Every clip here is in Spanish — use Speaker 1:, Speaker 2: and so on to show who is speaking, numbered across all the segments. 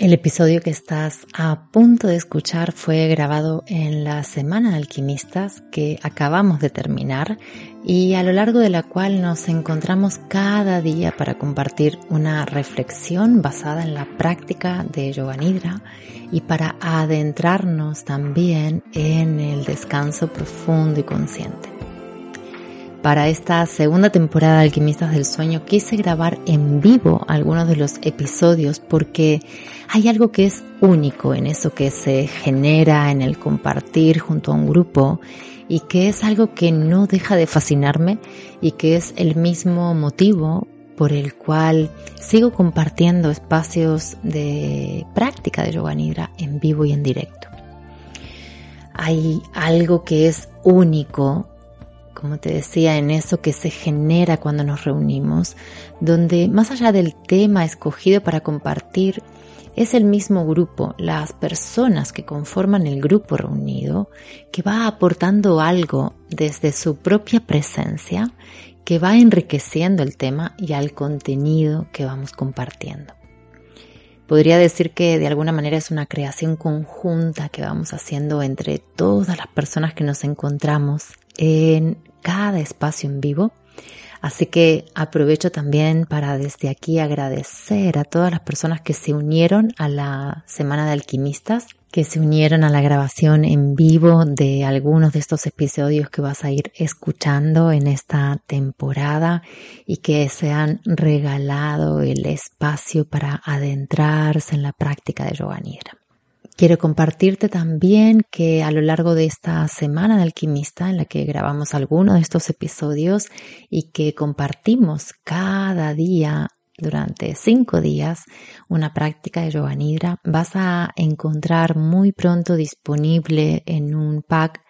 Speaker 1: El episodio que estás a punto de escuchar fue grabado en la Semana de Alquimistas que acabamos de terminar y a lo largo de la cual nos encontramos cada día para compartir una reflexión basada en la práctica de Yoga Nidra y para adentrarnos también en el descanso profundo y consciente. Para esta segunda temporada de Alquimistas del Sueño quise grabar en vivo algunos de los episodios porque hay algo que es único en eso que se genera en el compartir junto a un grupo y que es algo que no deja de fascinarme y que es el mismo motivo por el cual sigo compartiendo espacios de práctica de yoga nidra en vivo y en directo. Hay algo que es único como te decía, en eso que se genera cuando nos reunimos, donde más allá del tema escogido para compartir, es el mismo grupo, las personas que conforman el grupo reunido, que va aportando algo desde su propia presencia, que va enriqueciendo el tema y al contenido que vamos compartiendo. Podría decir que de alguna manera es una creación conjunta que vamos haciendo entre todas las personas que nos encontramos en cada espacio en vivo. Así que aprovecho también para desde aquí agradecer a todas las personas que se unieron a la Semana de Alquimistas, que se unieron a la grabación en vivo de algunos de estos episodios que vas a ir escuchando en esta temporada y que se han regalado el espacio para adentrarse en la práctica de yoga Quiero compartirte también que a lo largo de esta semana de alquimista en la que grabamos algunos de estos episodios y que compartimos cada día durante cinco días una práctica de yoga nidra, vas a encontrar muy pronto disponible en un pack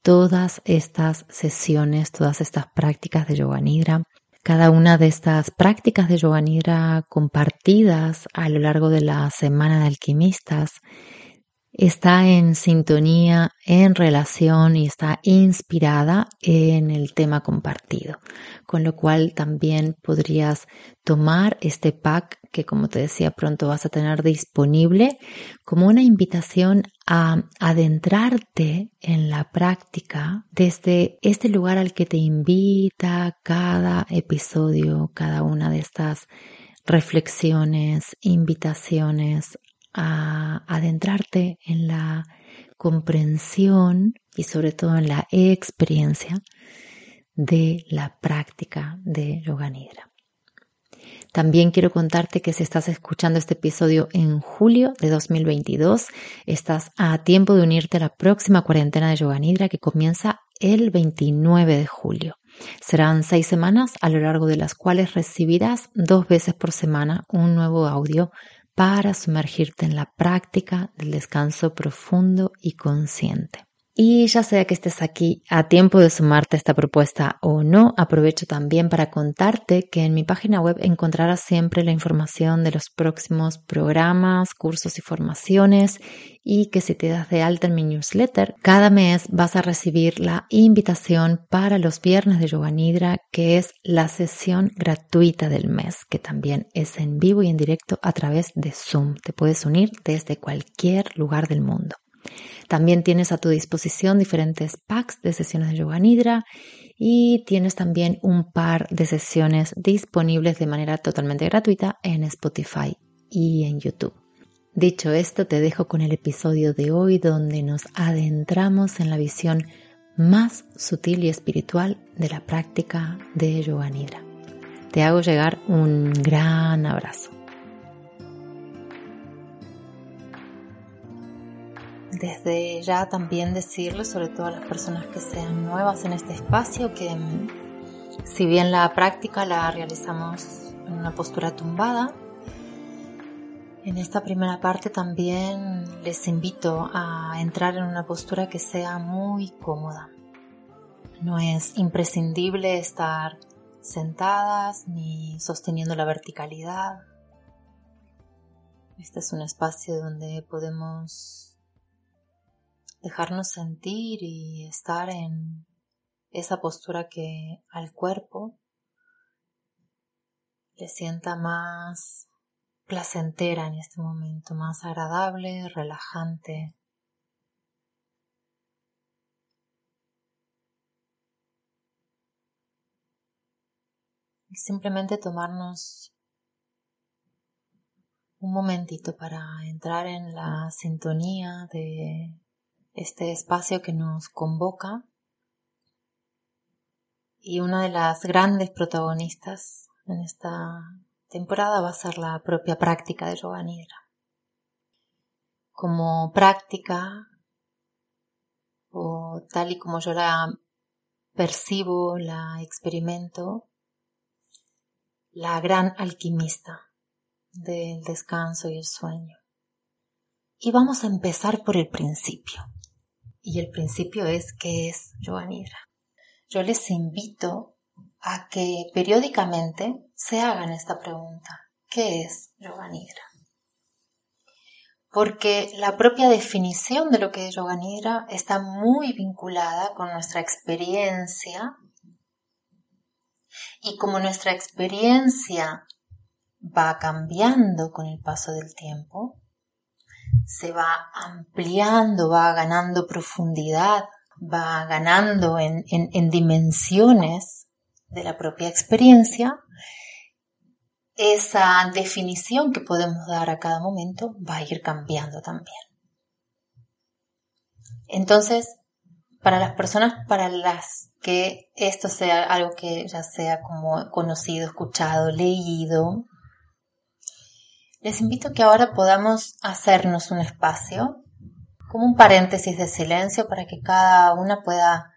Speaker 1: todas estas sesiones, todas estas prácticas de yoga nidra. Cada una de estas prácticas de yoga nidra compartidas a lo largo de la semana de alquimistas está en sintonía, en relación y está inspirada en el tema compartido. Con lo cual también podrías tomar este pack que como te decía pronto vas a tener disponible como una invitación a adentrarte en la práctica desde este lugar al que te invita cada episodio, cada una de estas reflexiones, invitaciones a adentrarte en la comprensión y sobre todo en la experiencia de la práctica de yoga nidra. También quiero contarte que si estás escuchando este episodio en julio de 2022, estás a tiempo de unirte a la próxima cuarentena de yoga nidra que comienza el 29 de julio. Serán seis semanas a lo largo de las cuales recibirás dos veces por semana un nuevo audio para sumergirte en la práctica del descanso profundo y consciente. Y ya sea que estés aquí a tiempo de sumarte a esta propuesta o no, aprovecho también para contarte que en mi página web encontrarás siempre la información de los próximos programas, cursos y formaciones y que si te das de alta en mi newsletter, cada mes vas a recibir la invitación para los viernes de Yoga Nidra, que es la sesión gratuita del mes, que también es en vivo y en directo a través de Zoom. Te puedes unir desde cualquier lugar del mundo. También tienes a tu disposición diferentes packs de sesiones de yoga nidra y tienes también un par de sesiones disponibles de manera totalmente gratuita en Spotify y en YouTube. Dicho esto, te dejo con el episodio de hoy donde nos adentramos en la visión más sutil y espiritual de la práctica de yoga nidra. Te hago llegar un gran abrazo. Desde ya también decirle, sobre todo a las personas que sean nuevas en este espacio, que mm, si bien la práctica la realizamos en una postura tumbada, en esta primera parte también les invito a entrar en una postura que sea muy cómoda. No es imprescindible estar sentadas ni sosteniendo la verticalidad. Este es un espacio donde podemos dejarnos sentir y estar en esa postura que al cuerpo le sienta más placentera en este momento, más agradable, relajante. Y simplemente tomarnos un momentito para entrar en la sintonía de este espacio que nos convoca. Y una de las grandes protagonistas en esta temporada va a ser la propia práctica de yoga nidra. Como práctica, o tal y como yo la percibo, la experimento, la gran alquimista del descanso y el sueño. Y vamos a empezar por el principio. Y el principio es qué es yoga nidra. Yo les invito a que periódicamente se hagan esta pregunta. ¿Qué es Yoga Nidra? Porque la propia definición de lo que es Yoga Nidra está muy vinculada con nuestra experiencia y como nuestra experiencia va cambiando con el paso del tiempo, se va ampliando, va ganando profundidad, va ganando en, en dimensiones de la propia experiencia, esa definición que podemos dar a cada momento va a ir cambiando también. Entonces, para las personas para las que esto sea algo que ya sea como conocido, escuchado, leído, les invito a que ahora podamos hacernos un espacio, como un paréntesis de silencio para que cada una pueda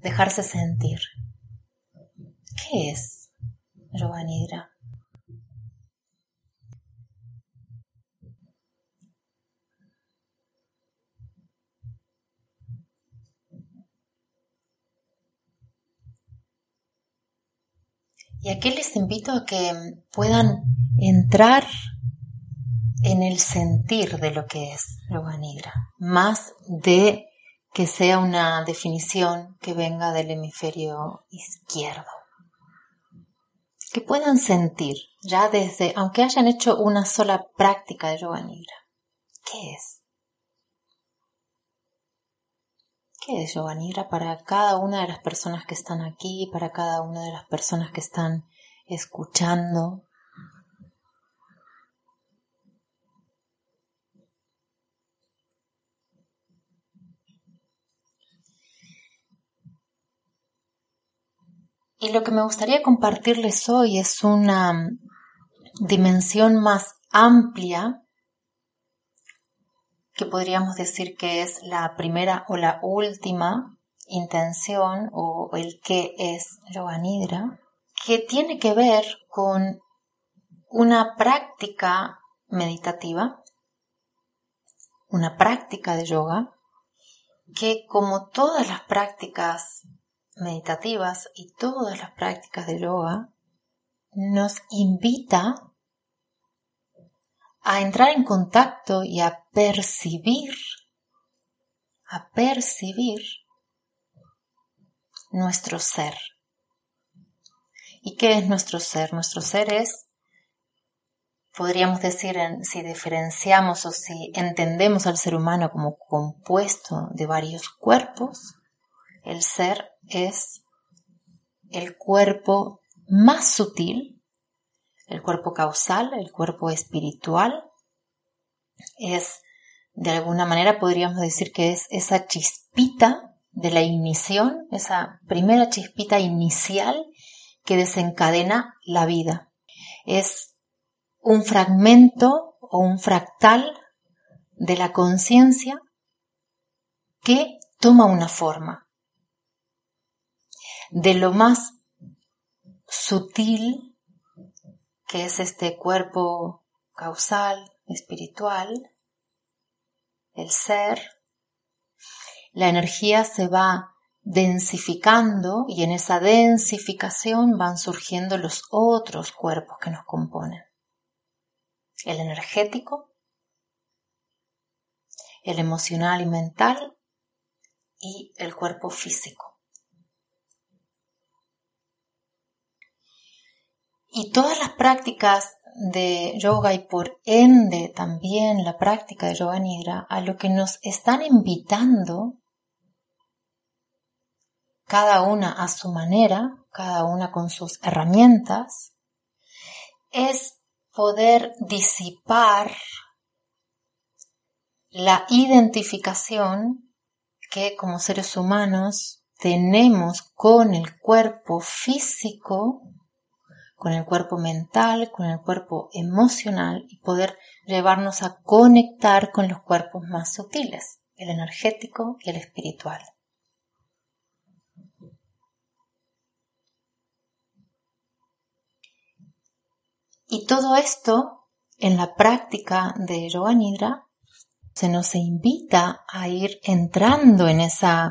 Speaker 1: dejarse sentir. ¿Qué es Yoga Y aquí les invito a que puedan entrar en el sentir de lo que es Yoga Nidra, más de que sea una definición que venga del hemisferio izquierdo. Que puedan sentir, ya desde, aunque hayan hecho una sola práctica de Yoga Nidra, ¿qué es? ¿Qué es Yoga Nidra para cada una de las personas que están aquí, para cada una de las personas que están escuchando? Y lo que me gustaría compartirles hoy es una dimensión más amplia que podríamos decir que es la primera o la última intención o el que es Yoga Nidra, que tiene que ver con una práctica meditativa, una práctica de yoga, que como todas las prácticas meditativas y todas las prácticas de yoga, nos invita a entrar en contacto y a percibir, a percibir nuestro ser. ¿Y qué es nuestro ser? Nuestro ser es, podríamos decir, si diferenciamos o si entendemos al ser humano como compuesto de varios cuerpos, el ser es el cuerpo más sutil el cuerpo causal, el cuerpo espiritual, es, de alguna manera podríamos decir que es esa chispita de la ignición, esa primera chispita inicial que desencadena la vida. Es un fragmento o un fractal de la conciencia que toma una forma. De lo más sutil que es este cuerpo causal, espiritual, el ser, la energía se va densificando y en esa densificación van surgiendo los otros cuerpos que nos componen. El energético, el emocional y mental y el cuerpo físico. Y todas las prácticas de yoga y por ende también la práctica de yoga nidra a lo que nos están invitando cada una a su manera, cada una con sus herramientas, es poder disipar la identificación que como seres humanos tenemos con el cuerpo físico, con el cuerpo mental, con el cuerpo emocional y poder llevarnos a conectar con los cuerpos más sutiles, el energético y el espiritual. Y todo esto en la práctica de Yoga Nidra se nos invita a ir entrando en esa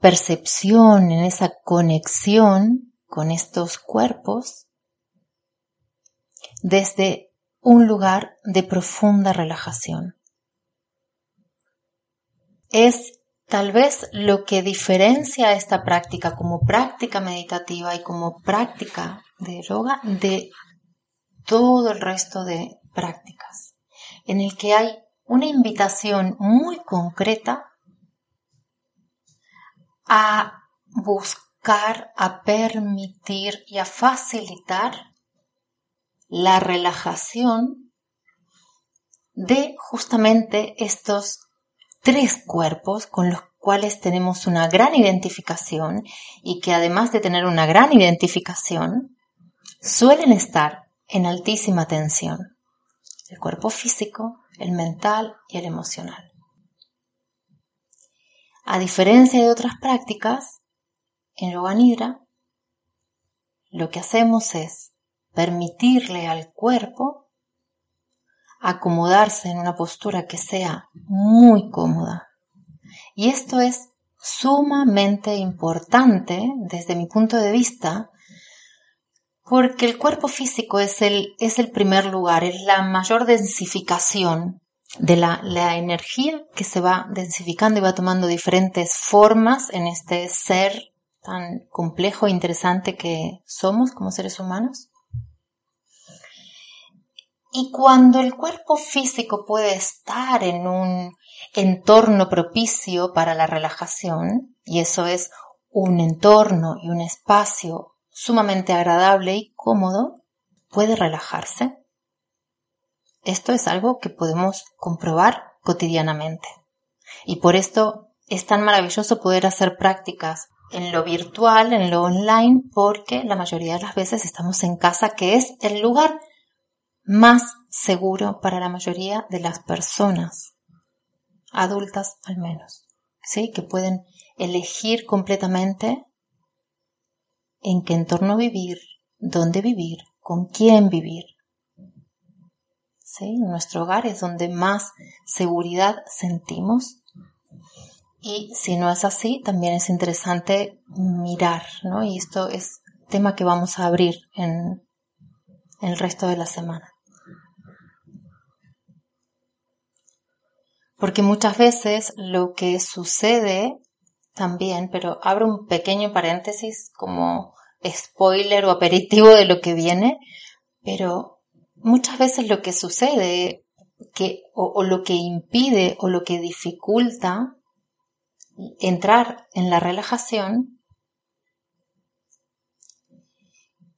Speaker 1: percepción, en esa conexión con estos cuerpos desde un lugar de profunda relajación. Es tal vez lo que diferencia esta práctica como práctica meditativa y como práctica de yoga de todo el resto de prácticas, en el que hay una invitación muy concreta a buscar, a permitir y a facilitar la relajación de justamente estos tres cuerpos con los cuales tenemos una gran identificación y que además de tener una gran identificación, suelen estar en altísima tensión. El cuerpo físico, el mental y el emocional. A diferencia de otras prácticas, en Yoga Nidra, lo que hacemos es permitirle al cuerpo acomodarse en una postura que sea muy cómoda. Y esto es sumamente importante desde mi punto de vista porque el cuerpo físico es el, es el primer lugar, es la mayor densificación de la, la energía que se va densificando y va tomando diferentes formas en este ser tan complejo e interesante que somos como seres humanos. Y cuando el cuerpo físico puede estar en un entorno propicio para la relajación, y eso es un entorno y un espacio sumamente agradable y cómodo, puede relajarse. Esto es algo que podemos comprobar cotidianamente. Y por esto es tan maravilloso poder hacer prácticas en lo virtual, en lo online, porque la mayoría de las veces estamos en casa, que es el lugar más seguro para la mayoría de las personas, adultas al menos, ¿sí? Que pueden elegir completamente en qué entorno vivir, dónde vivir, con quién vivir. ¿Sí? Nuestro hogar es donde más seguridad sentimos. Y si no es así, también es interesante mirar, ¿no? Y esto es tema que vamos a abrir en, en el resto de la semana. Porque muchas veces lo que sucede también, pero abro un pequeño paréntesis como spoiler o aperitivo de lo que viene, pero muchas veces lo que sucede que, o, o lo que impide o lo que dificulta entrar en la relajación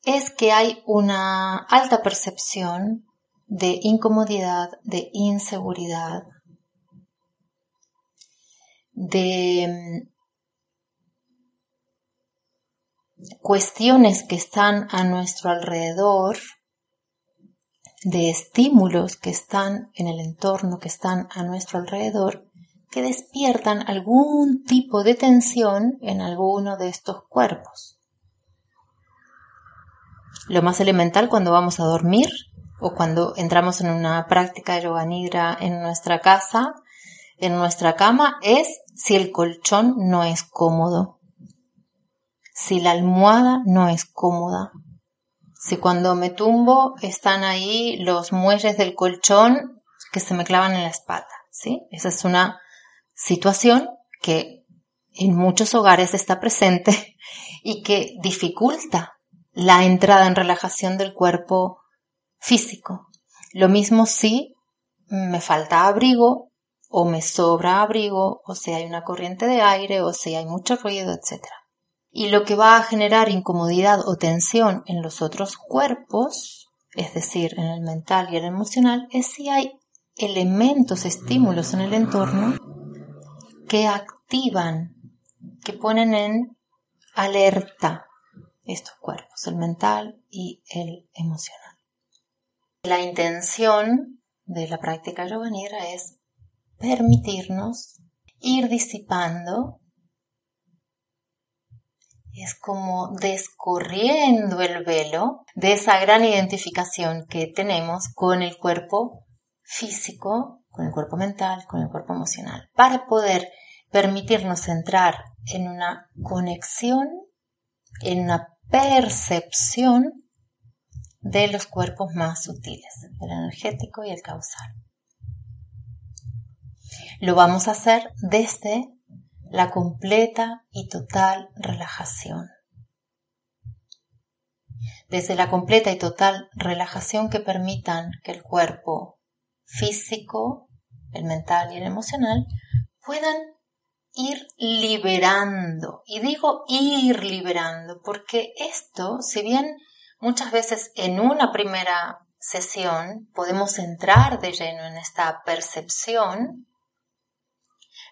Speaker 1: es que hay una alta percepción de incomodidad, de inseguridad, de cuestiones que están a nuestro alrededor, de estímulos que están en el entorno, que están a nuestro alrededor, que despiertan algún tipo de tensión en alguno de estos cuerpos. Lo más elemental cuando vamos a dormir o cuando entramos en una práctica de yoga nidra en nuestra casa, en nuestra cama, es si el colchón no es cómodo si la almohada no es cómoda, si cuando me tumbo están ahí los muelles del colchón que se me clavan en la espalda, ¿sí? Esa es una situación que en muchos hogares está presente y que dificulta la entrada en relajación del cuerpo físico. Lo mismo si me falta abrigo o me sobra abrigo o si hay una corriente de aire o si hay mucho ruido, etc. Y lo que va a generar incomodidad o tensión en los otros cuerpos, es decir, en el mental y el emocional, es si hay elementos, estímulos en el entorno que activan, que ponen en alerta estos cuerpos, el mental y el emocional. La intención de la práctica yoga nidra es permitirnos ir disipando, es como descorriendo el velo de esa gran identificación que tenemos con el cuerpo físico, con el cuerpo mental, con el cuerpo emocional, para poder permitirnos entrar en una conexión, en una percepción de los cuerpos más sutiles, el energético y el causal. Lo vamos a hacer desde la completa y total relajación. Desde la completa y total relajación que permitan que el cuerpo físico, el mental y el emocional puedan ir liberando. Y digo ir liberando porque esto, si bien Muchas veces en una primera sesión podemos entrar de lleno en esta percepción.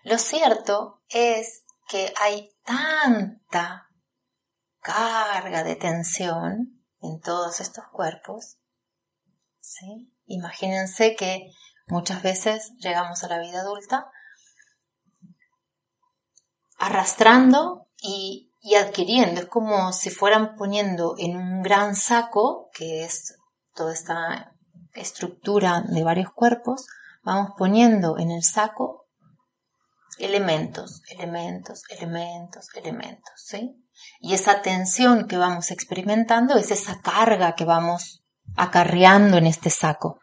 Speaker 1: Lo cierto es que hay tanta carga de tensión en todos estos cuerpos. ¿sí? Imagínense que muchas veces llegamos a la vida adulta arrastrando y y adquiriendo. Es como si fueran poniendo en un gran saco, que es toda esta estructura de varios cuerpos, vamos poniendo en el saco elementos, elementos, elementos, elementos, ¿sí? Y esa tensión que vamos experimentando es esa carga que vamos acarreando en este saco.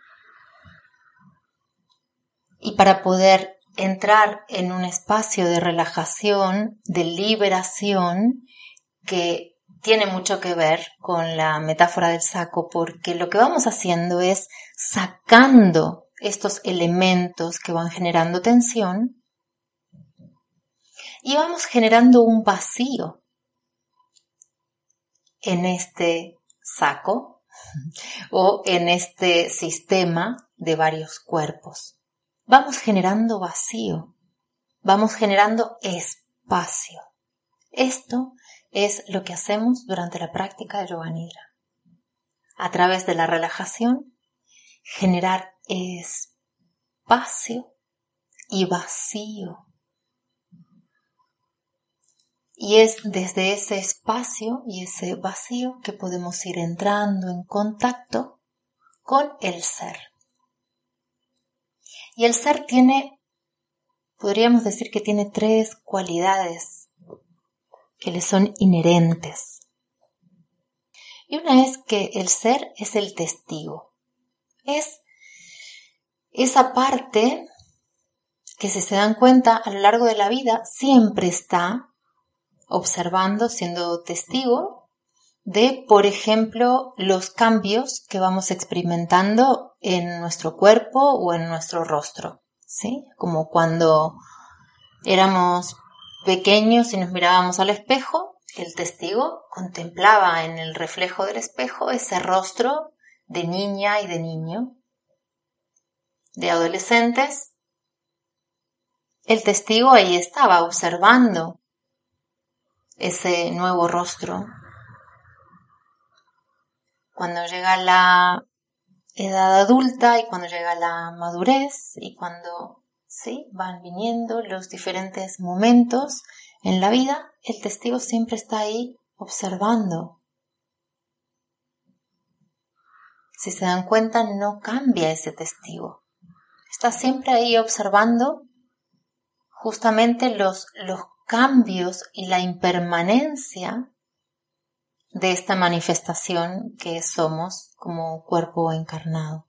Speaker 1: Y para poder entrar en un espacio de relajación, de liberación, que tiene mucho que ver con la metáfora del saco, porque lo que vamos haciendo es sacando estos elementos que van generando tensión y vamos generando un vacío en este saco o en este sistema de varios cuerpos vamos generando vacío, vamos generando espacio. Esto es lo que hacemos durante la práctica de yoga. A través de la relajación, generar espacio y vacío. Y es desde ese espacio y ese vacío que podemos ir entrando en contacto con el ser. Y el ser tiene, podríamos decir que tiene tres cualidades que le son inherentes. Y una es que el ser es el testigo. Es esa parte que si se dan cuenta a lo largo de la vida siempre está observando, siendo testigo de, por ejemplo, los cambios que vamos experimentando en nuestro cuerpo o en nuestro rostro, ¿sí? Como cuando éramos pequeños y nos mirábamos al espejo, el testigo contemplaba en el reflejo del espejo ese rostro de niña y de niño, de adolescentes. El testigo ahí estaba observando ese nuevo rostro cuando llega la edad adulta y cuando llega la madurez y cuando sí van viniendo los diferentes momentos en la vida, el testigo siempre está ahí observando. Si se dan cuenta, no cambia ese testigo. Está siempre ahí observando justamente los, los cambios y la impermanencia de esta manifestación que somos como cuerpo encarnado.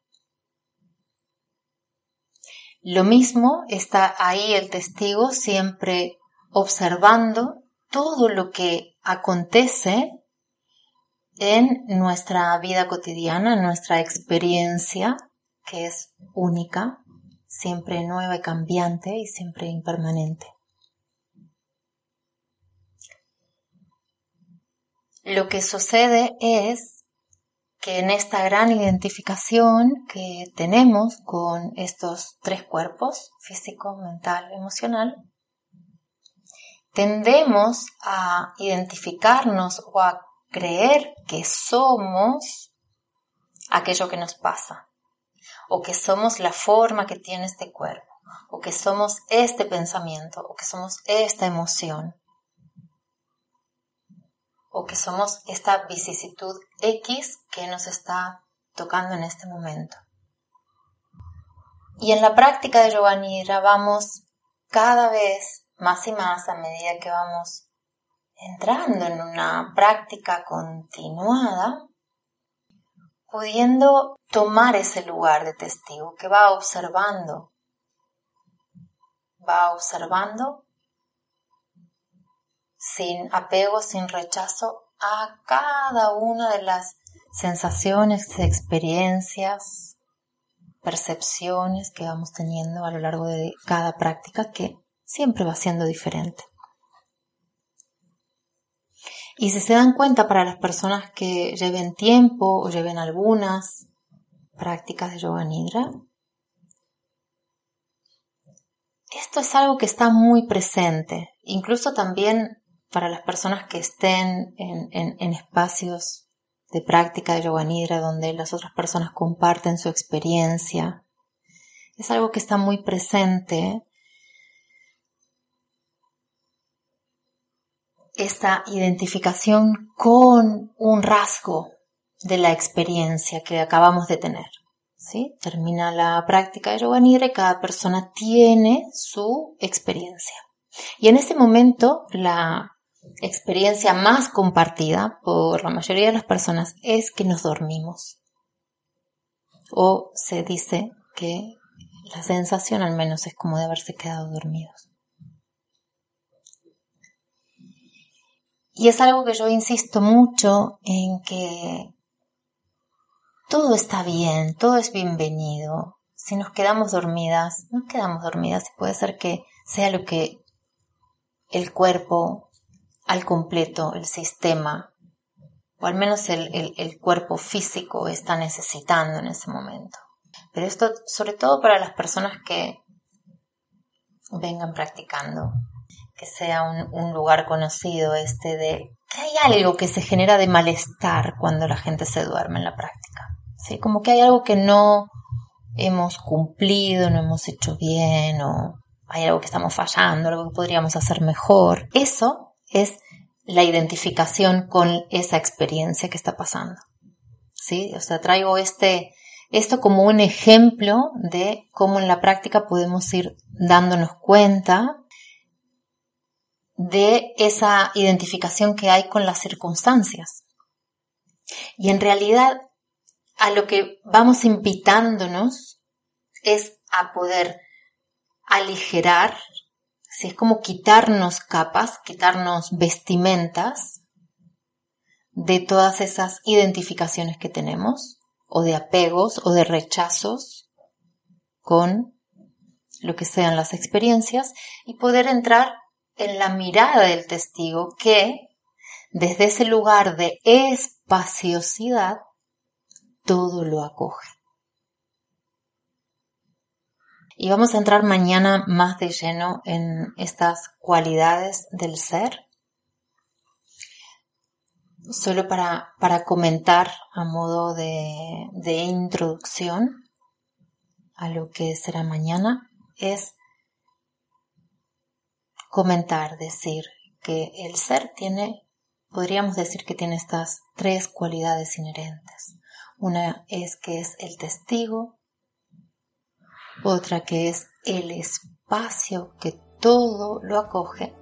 Speaker 1: Lo mismo está ahí el testigo siempre observando todo lo que acontece en nuestra vida cotidiana, en nuestra experiencia, que es única, siempre nueva y cambiante y siempre impermanente. Lo que sucede es que en esta gran identificación que tenemos con estos tres cuerpos, físico, mental, emocional, tendemos a identificarnos o a creer que somos aquello que nos pasa, o que somos la forma que tiene este cuerpo, o que somos este pensamiento, o que somos esta emoción, que somos esta vicisitud X que nos está tocando en este momento. Y en la práctica de Yoga Nidra vamos cada vez más y más a medida que vamos entrando en una práctica continuada, pudiendo tomar ese lugar de testigo que va observando, va observando sin apego, sin rechazo a cada una de las sensaciones, experiencias, percepciones que vamos teniendo a lo largo de cada práctica que siempre va siendo diferente. Y si se dan cuenta para las personas que lleven tiempo o lleven algunas prácticas de yoga nidra, esto es algo que está muy presente, incluso también para las personas que estén en, espacios de práctica de yoga nidra donde las otras personas comparten su experiencia. Es algo que está muy presente esta identificación con un rasgo de la experiencia que acabamos de tener. ¿sí? Termina la práctica de yoga nidra y cada persona tiene su experiencia. Y en ese momento la experiencia más compartida por la mayoría de las personas es que nos dormimos. O se dice que la sensación al menos es como de haberse quedado dormidos. Y es algo que yo insisto mucho en que todo está bien, todo es bienvenido. Si nos quedamos dormidas, nos quedamos dormidas y puede ser que sea lo que el cuerpo al completo, el sistema, o al menos el, el cuerpo físico está necesitando en ese momento. Pero esto sobre todo para las personas que vengan practicando que sea un, lugar conocido este de que hay algo que se genera de malestar cuando la gente se duerme en la práctica. ¿sí? Como que hay algo que no hemos cumplido, no hemos hecho bien o hay algo que estamos fallando, algo que podríamos hacer mejor. Eso es la identificación con esa experiencia que está pasando. ¿Sí? O sea, traigo este, esto como un ejemplo de cómo en la práctica podemos ir dándonos cuenta de esa identificación que hay con las circunstancias. Y en realidad a lo que vamos invitándonos es a poder aligerar, si es como quitarnos capas, quitarnos vestimentas de todas esas identificaciones que tenemos, o de apegos o de rechazos con lo que sean las experiencias, y poder entrar en la mirada del testigo que desde ese lugar de espaciosidad todo lo acoge. Y vamos a entrar mañana más de lleno en estas cualidades del ser. Solo para, para comentar a modo de, de introducción a lo que será mañana es comentar, decir que el ser tiene, podríamos decir que tiene estas tres cualidades inherentes. Una es que es el testigo, otra que es el espacio que todo lo acoge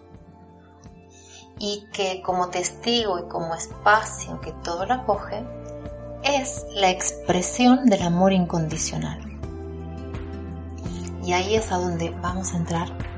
Speaker 1: y que como testigo y como espacio que todo lo acoge es la expresión del amor incondicional. Y ahí es a donde vamos a entrar